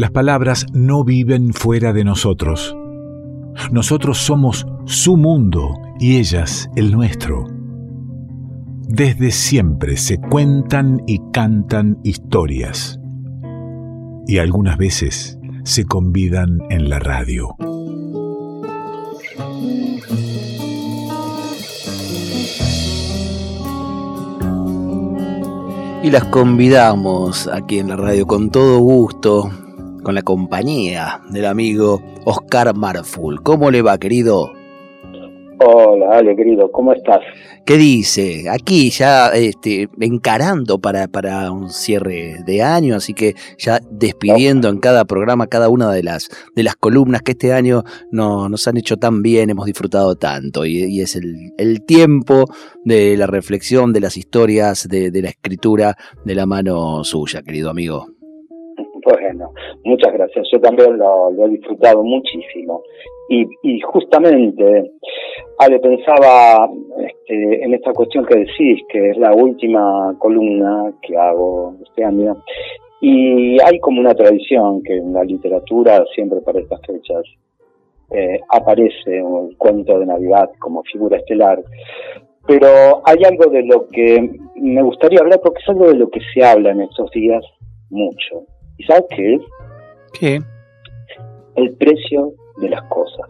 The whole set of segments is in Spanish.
Las palabras no viven fuera de nosotros. Nosotros somos su mundo y ellas el nuestro. Desde siempre se cuentan y cantan historias. Y algunas veces se convidan en la radio. Y las convidamos aquí en la radio con todo gusto, con la compañía del amigo Oscar Marful. ¿Cómo le va, querido? Hola, Ale, querido, ¿cómo estás? ¿Qué dice? Aquí ya este, encarando para, para un cierre de año, así que ya despidiendo en cada programa cada una de las, de las columnas que este año no, nos han hecho tan bien, hemos disfrutado tanto, y, es el, el, tiempo de la reflexión, de las historias, de, de la escritura de la mano suya, querido amigo. Muchas gracias. Yo también lo, he disfrutado muchísimo. Y, y, justamente, Ale, pensaba este, en esta cuestión que decís, que es la última columna que hago este año. Y hay como una tradición que en la literatura, siempre para estas fechas, eh, aparece el cuento de Navidad como figura estelar. Pero hay algo de lo que me gustaría hablar, porque es algo de lo que se habla en estos días mucho ¿Y sabes qué es? ¿Qué? El precio de las cosas.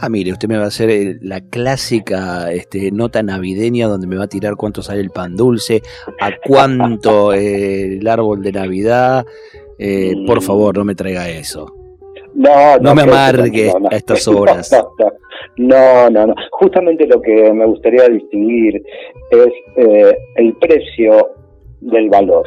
Ah, mire, usted me va a hacer eh, la clásica este, nota navideña donde me va a tirar cuánto sale el pan dulce, a cuánto eh, el árbol de Navidad. Eh, por favor, no me traiga eso. No, no, me amargue a estas horas. No, no, no. Justamente lo que me gustaría distinguir es el precio del valor.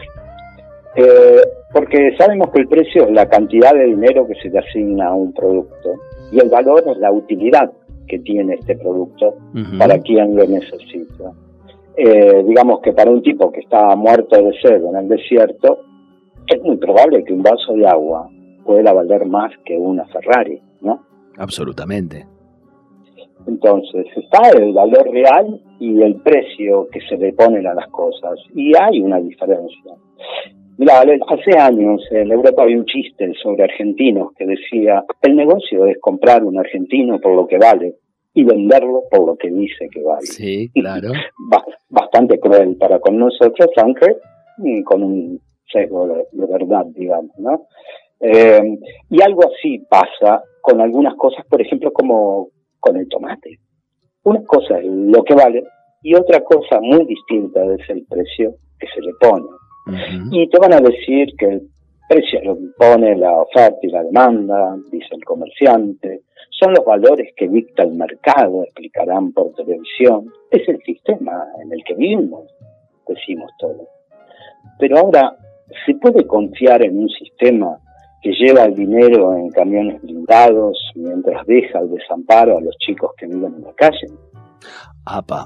Eh, porque sabemos que el precio es la cantidad de dinero que se le asigna a un producto y el valor es la utilidad que tiene este producto para quien lo necesita. Eh, digamos que para un tipo que está muerto de sed en el desierto, es muy probable que un vaso de agua pueda valer más que una Ferrari, ¿no? Absolutamente. Entonces, está el valor real y el precio que se le ponen a las cosas, y hay una diferencia. Mira, hace años en Europa había un chiste sobre argentinos que decía, el negocio es comprar un argentino por lo que vale y venderlo por lo que dice que vale. Sí, claro. Bastante cruel para con nosotros, aunque con un sesgo de, verdad, digamos, ¿no? Eh, y algo así pasa con algunas cosas, por ejemplo, como con el tomate. Una cosa es lo que vale y otra cosa muy distinta es el precio que se le pone. Y te van a decir que el precio lo impone la oferta y la demanda, dice el comerciante, son los valores que dicta el mercado, explicarán por televisión, es el sistema en el que vivimos, decimos todos. Pero ahora, ¿se puede confiar en un sistema que lleva el dinero en camiones blindados mientras deja el desamparo a los chicos que viven en la calle? Apa,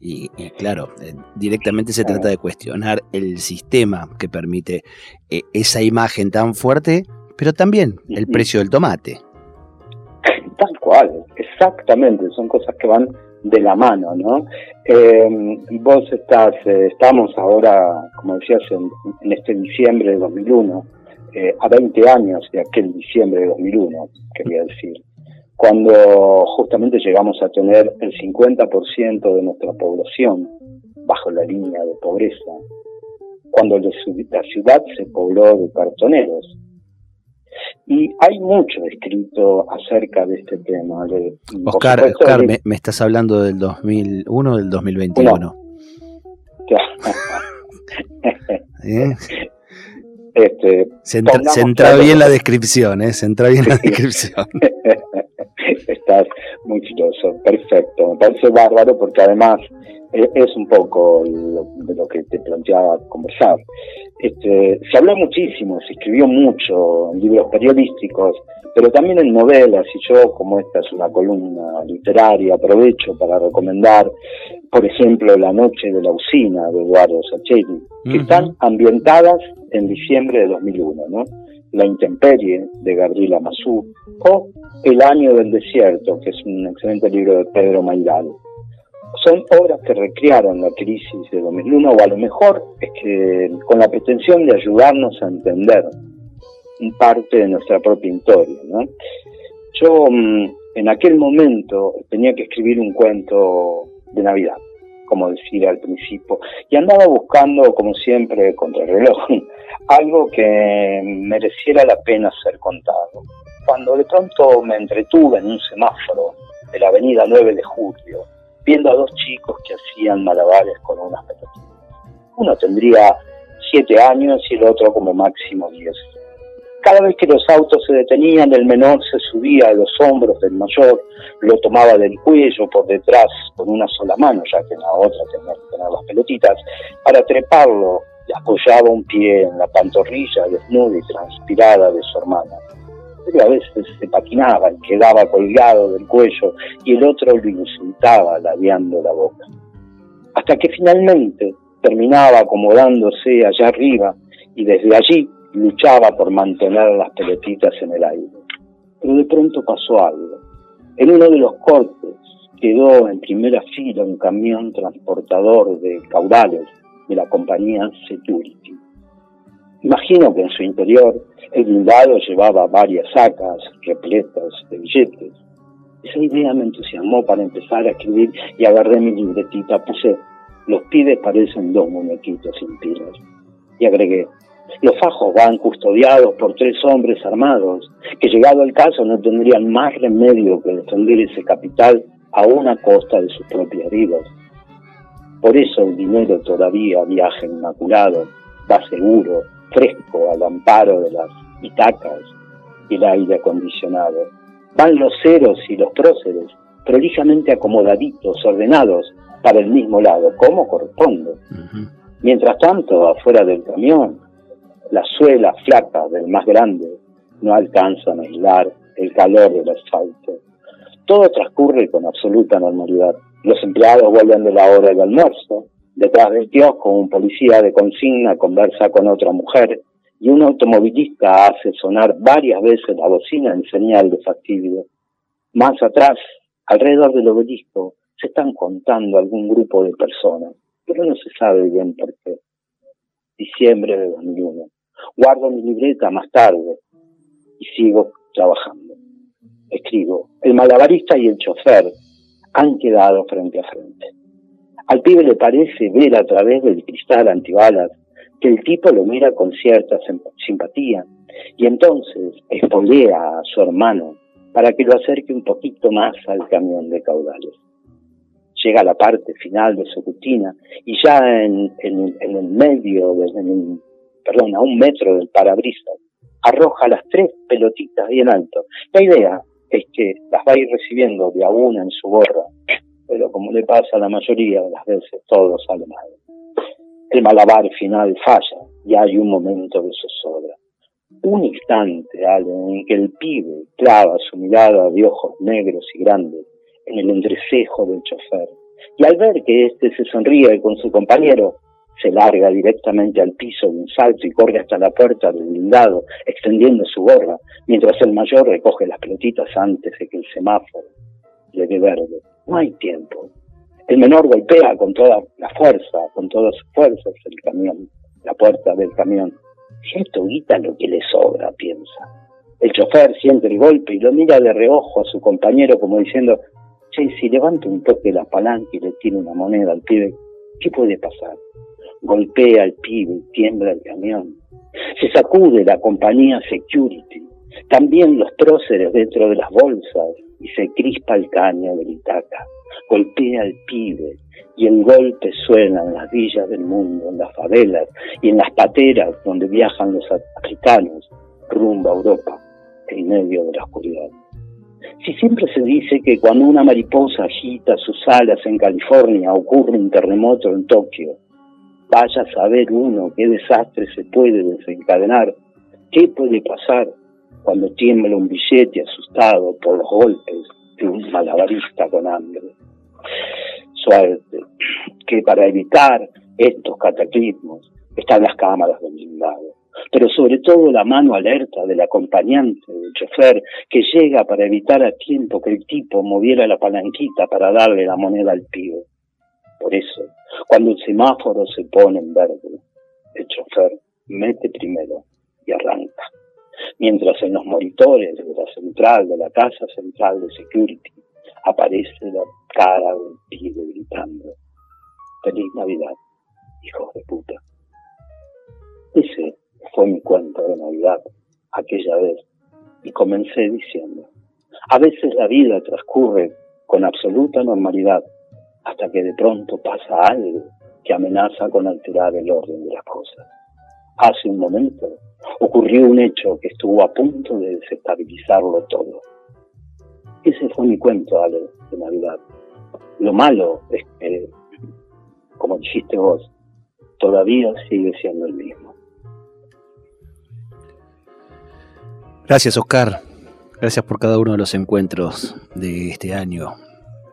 y, claro, eh, directamente se trata de cuestionar el sistema que permite eh, esa imagen tan fuerte, pero también el precio del tomate. Tal cual, exactamente, son cosas que van de la mano, ¿no? Eh, vos estás, estamos ahora, como decías, en, este diciembre de 2001, a 20 años de aquel diciembre de 2001, quería decir cuando justamente llegamos a tener el 50% de nuestra población bajo la línea de pobreza, cuando la ciudad se pobló de cartoneros. Y hay mucho escrito acerca de este tema. Oscar, Oscar me, estás hablando del 2001 o del 2021? ¿Eh? Este, se, entra, bien la descripción, ¿eh? Se entra bien la descripción. Estás muy filoso, perfecto. Me parece bárbaro porque además eh, es un poco de lo que te planteaba conversar. Este, se habló muchísimo, se escribió mucho en libros periodísticos, pero también en novelas, y yo, como esta es una columna literaria, aprovecho para recomendar, por ejemplo, La Noche de la Usina de Eduardo Sacchetti, que están ambientadas en diciembre de 2001, ¿no? La Intemperie de Gabriela Mazú o El Año del Desierto, que es un excelente libro de Pedro Mairal. Son obras que recrearon la crisis de 2001 o a lo mejor es que con la pretensión de ayudarnos a entender parte de nuestra propia historia. Yo mm, en aquel momento tenía que escribir un cuento de Navidad, como decía al principio, y andaba buscando, como siempre, contra el reloj, algo que mereciera la pena ser contado. Cuando de pronto me entretuve en un semáforo de la avenida 9 de Julio, viendo a dos chicos que hacían malabares con unas pelotitas. Uno tendría siete años y el otro como máximo diez. Cada vez que los autos se detenían, el menor se subía a los hombros del mayor, lo tomaba del cuello por detrás con una sola mano, ya que en la otra tenía que tener las pelotitas, para treparlo y apoyaba un pie en la pantorrilla desnuda y transpirada de su hermana. Pero a veces se patinaba y quedaba colgado del cuello y el otro lo insultaba ladeando la boca. Hasta que finalmente terminaba acomodándose allá arriba y desde allí luchaba por mantener las pelotitas en el aire. Pero de pronto pasó algo. En uno de los cortes quedó en primera fila un camión transportador de caudales de la compañía Security. Imagino que en su interior el blindado llevaba varias sacas repletas de billetes. Esa idea me entusiasmó para empezar a escribir y agarré mi libretita, puse, los pibes parecen dos muñequitos sin pilas. Y agregué, los fajos van custodiados por tres hombres armados, que llegado el caso no tendrían más remedio que defender ese capital a una costa de sus propias vidas. Por eso el dinero todavía viaja inmaculado, va seguro, fresco al amparo de las itacas y el aire acondicionado. Van los ceros y los próceres, prolijamente acomodaditos, ordenados, para el mismo lado, como corresponde. Mientras tanto, afuera del camión, las suelas flacas del más grande no alcanzan a aislar el calor del asfalto. Todo transcurre con absoluta normalidad. Los empleados vuelven de la hora del almuerzo. Detrás del kiosco, un policía de consigna conversa con otra mujer y un automovilista hace sonar varias veces la bocina en señal de fastidio. Más atrás, alrededor del obelisco, se están contando algún grupo de personas, pero no se sabe bien por qué. Diciembre de 2001. Guardo mi libreta más tarde y sigo trabajando. Escribo. El malabarista y el chofer han quedado frente a frente. Al pibe le parece ver a través del cristal antibalas que el tipo lo mira con cierta simpatía y entonces espolea a su hermano para que lo acerque un poquito más al camión de caudales. Llega a la parte final de su rutina y ya en, el medio, en, perdón, a un metro del parabrisas, arroja las tres pelotitas bien alto. La idea es que las va a ir recibiendo de a una en su gorra, pero como le pasa a la mayoría de las veces, todo sale mal. El malabar final falla y hay un momento de zozobra. Un instante, en que el pibe clava su mirada de ojos negros y grandes en el entrecejo del chofer. Y al ver que éste se sonríe con su compañero, se larga directamente al piso de un salto y corre hasta la puerta del blindado, extendiendo su gorra, mientras el mayor recoge las pelotitas antes de que el semáforo le dé verde. No hay tiempo. El menor golpea con toda la fuerza, con todas sus fuerzas, el camión, la puerta del camión. Si esto guita lo que le sobra, piensa. El chofer siente el golpe y lo mira de reojo a su compañero como diciendo, che, si levanta un toque la palanca y le tira una moneda al pibe, ¿qué puede pasar? Golpea al pibe tiembla el camión. Se sacude la compañía Security, también los próceres dentro de las bolsas y se crispa el caño del Itaca. Golpea al pibe y el golpe suena en las villas del mundo, en las favelas y en las pateras donde viajan los africanos rumbo a Europa en medio de la oscuridad. Si siempre se dice que cuando una mariposa agita sus alas en California ocurre un terremoto en Tokio, Vaya a saber uno qué desastre se puede desencadenar, qué puede pasar cuando tiembla un billete asustado por los golpes de un malabarista con hambre. Suerte, que para evitar estos cataclismos están las cámaras de blindado, pero sobre todo la mano alerta del acompañante, del chofer, que llega para evitar a tiempo que el tipo moviera la palanquita para darle la moneda al pibe. Por eso, cuando el semáforo se pone en verde, el chofer mete primero y arranca. mientras en los monitores de la central, de la casa central de security, aparece la cara del pibe gritando, feliz Navidad, hijos de puta. Ese fue mi cuento de Navidad aquella vez y comencé diciendo, a veces la vida transcurre con absoluta normalidad hasta que de pronto pasa algo que amenaza con alterar el orden de las cosas. Hace un momento ocurrió un hecho que estuvo a punto de desestabilizarlo todo. Ese fue mi cuento, Ale, de Navidad. Lo malo es que, como dijiste vos, todavía sigue siendo el mismo. Gracias, Oscar. Gracias por cada uno de los encuentros de este año.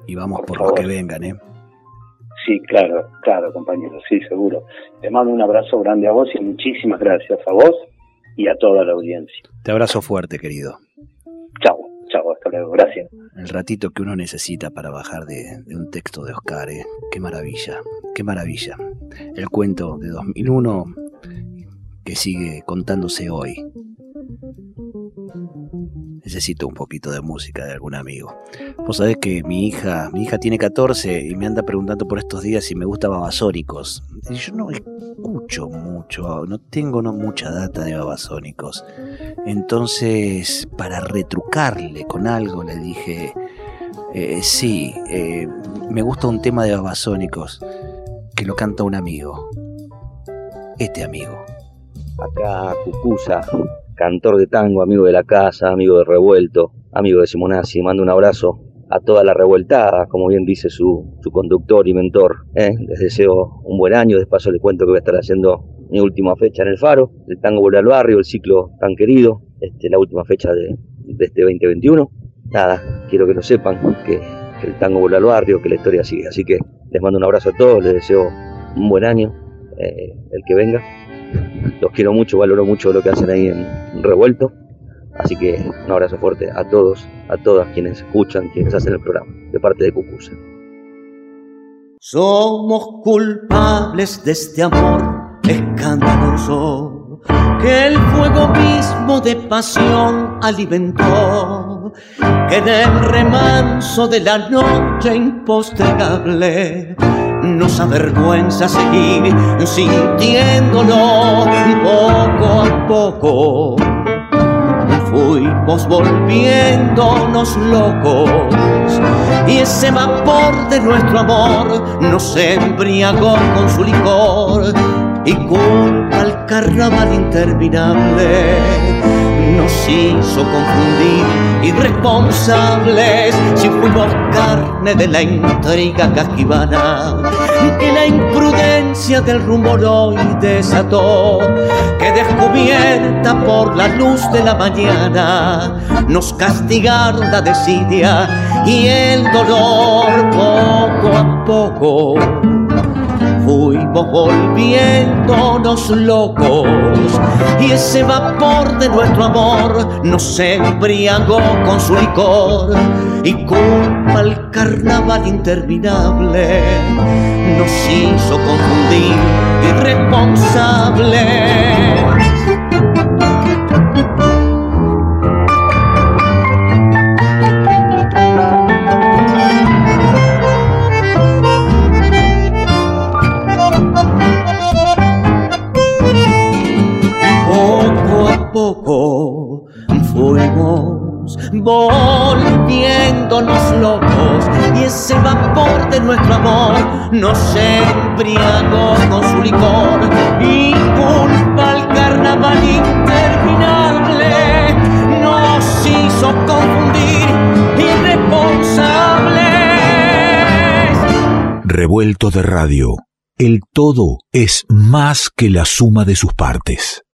Y vamos por, por los que vengan, ¿eh? Sí, claro, claro, compañero, sí, seguro. Te mando un abrazo grande a vos y muchísimas gracias a vos y a toda la audiencia. Te abrazo fuerte, querido. Chao, chao, hasta luego, gracias. El ratito que uno necesita para bajar de, de un texto de Oscar, ¿eh? qué maravilla, qué maravilla. El cuento de 2001 que sigue contándose hoy. Necesito un poquito de música de algún amigo. Vos sabés que mi hija, mi hija tiene 14 y me anda preguntando por estos días si me gusta Babasónicos. Y yo no escucho mucho, no tengo no mucha data de Babasónicos. Entonces, para retrucarle con algo, le dije, eh, sí, eh, me gusta un tema de Babasónicos que lo canta un amigo. Este amigo. Acá Cucusa, cantor de tango, amigo de la casa, amigo de Revuelto, amigo de Simonazzi. Mando un abrazo a toda la revueltada, como bien dice su, su conductor y mentor. ¿eh? Les deseo un buen año. De paso les cuento que voy a estar haciendo mi última fecha en el Faro, el tango vuelve al barrio, el ciclo tan querido, este, la última fecha de, de este 2021. Nada, quiero que lo sepan, que, que el tango vuelve al barrio, que la historia sigue. Así que les mando un abrazo a todos, les deseo un buen año, eh, el que venga. Los quiero mucho, valoro mucho lo que hacen ahí en Revuelto. Así que un abrazo fuerte a todos, a todas quienes escuchan, quienes hacen el programa, de parte de Cucusa. Somos culpables de este amor escandaloso que el fuego mismo de pasión alimentó, que en el remanso de la noche impostergable nos avergüenza seguir sintiéndolo poco a poco. Fuimos volviéndonos locos y ese vapor de nuestro amor nos embriagó con su licor y culpa al carnaval interminable nos hizo confundir. Irresponsables si fuimos carne de la intriga casquivana que la imprudencia del rumor hoy desató que descubierta por la luz de la mañana nos castigaron la desidia y el dolor poco a poco fuimos volviéndonos locos y ese vapor de nuestro amor nos embriagó con su licor y culpa al carnaval interminable nos hizo confundir irresponsables. Fuimos volviéndonos locos y ese vapor de nuestro amor nos embriagó con su licor y culpa al carnaval interminable nos hizo confundir irresponsables. Revuelto de radio. El todo es más que la suma de sus partes.